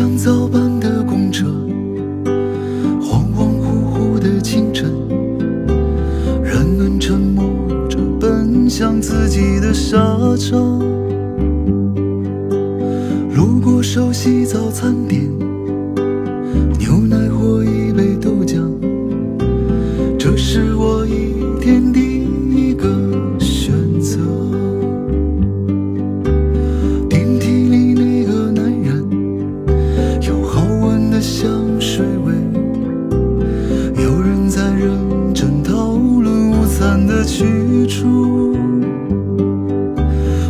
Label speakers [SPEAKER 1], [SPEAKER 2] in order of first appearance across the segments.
[SPEAKER 1] 像早班的公车，恍恍惚惚的清晨，人们沉默着奔向自己的沙场。路过熟悉早餐店。居住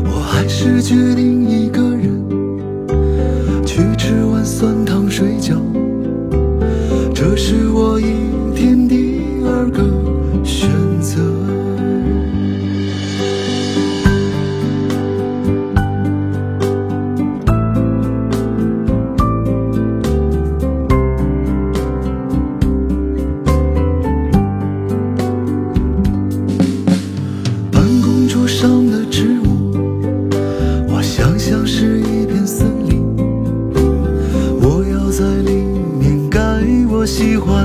[SPEAKER 1] 我还是决定一个人去吃碗酸汤水饺。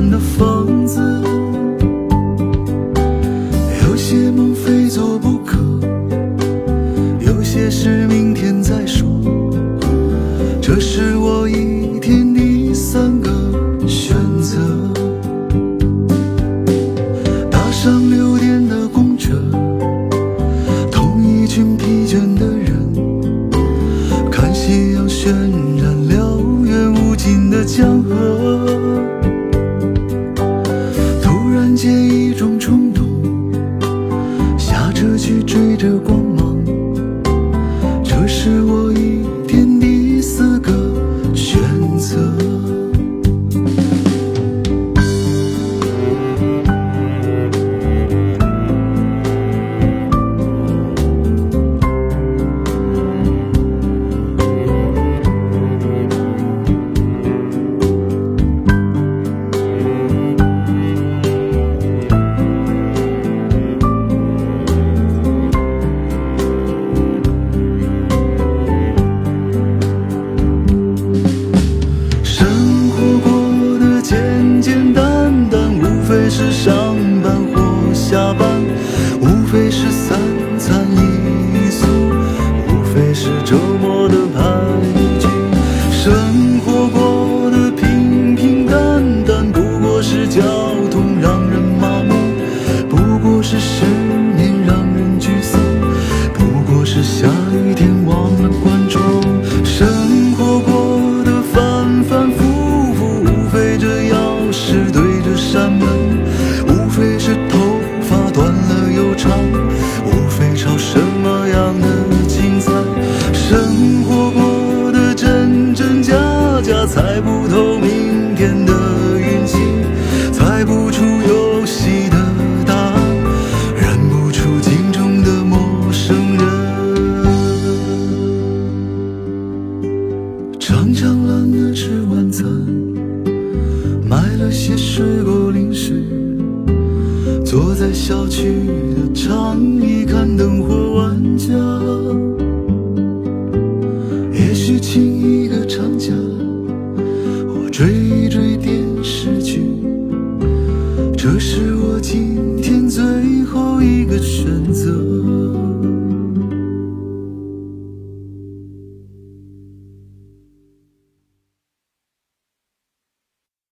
[SPEAKER 1] 的房子。有些梦非做不可有些事明天再说。这是我一天第三个是我。是皱坐在小区的长椅看灯火万家